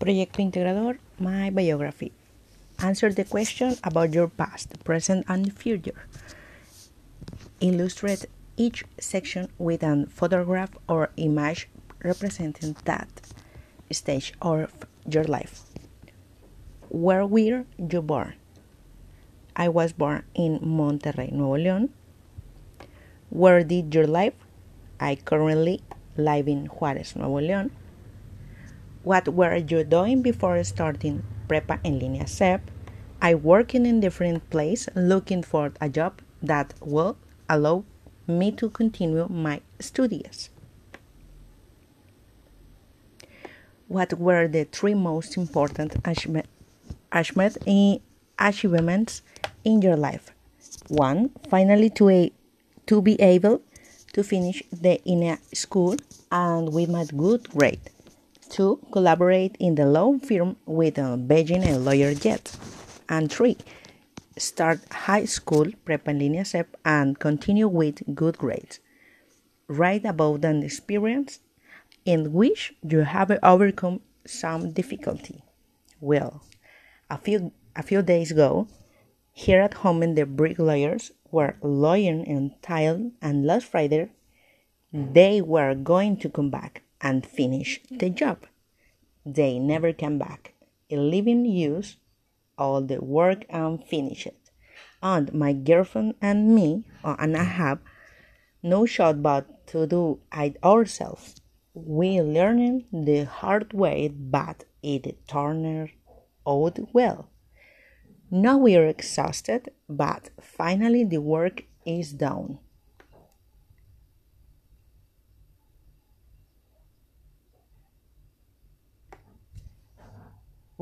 Proyecto Integrador, my biography. Answer the question about your past, present, and future. Illustrate each section with a photograph or image representing that stage of your life. Where were you born? I was born in Monterrey, Nuevo León. Where did you live? I currently live in Juárez, Nuevo León. What were you doing before starting Prepa en Línea SEP? I working in different place looking for a job that will allow me to continue my studies. What were the three most important achievements in your life? One, finally to, a, to be able to finish the INEA school and with my good grade. Two, collaborate in the law firm with uh, Beijing and Lawyer Jet. And three, start high school, Prepa en línea SEP, and continue with good grades. Write about an experience in which you have overcome some difficulty. Well, a few a few days ago, here at home in the bricklayers were lawyering and tile, and last Friday they were going to come back and finish the job. They never came back, leaving use all the work and finish it. And my girlfriend and me, uh, and I have no shot but to do it ourselves. We learning the hard way, but it turned out well. Now we are exhausted, but finally the work is done.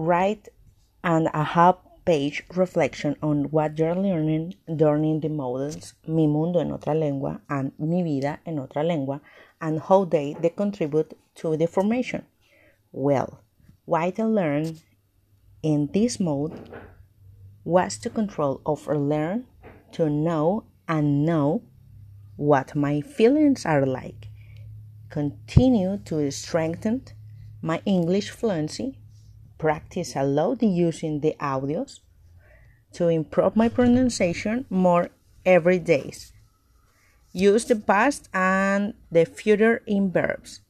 Write and a half page reflection on what you're learning during the models Mi Mundo en Otra Lengua and Mi Vida en Otra Lengua and how they, they contribute to the formation. Well, what I learned in this mode was to control over learn, to know and know what my feelings are like, continue to strengthen my English fluency practice a lot using the audios to improve my pronunciation more every day. Use the past and the future in verbs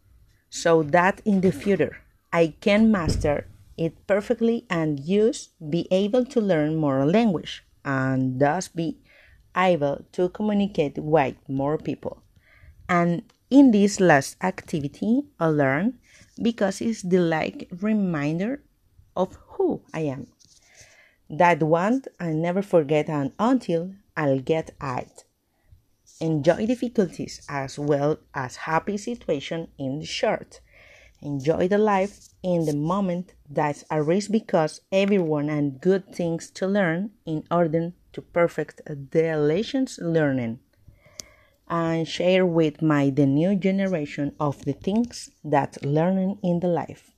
so that in the future I can master it perfectly and use be able to learn more language and thus be able to communicate with more people. And in this last activity, I learn because it's the like reminder of who I am. That one I never forget and until I'll get it. Enjoy difficulties as well as happy situation in the short. Enjoy the life in the moment that's a risk because everyone and good things to learn in order to perfect the lessons learning and share with my the new generation of the things that learning in the life.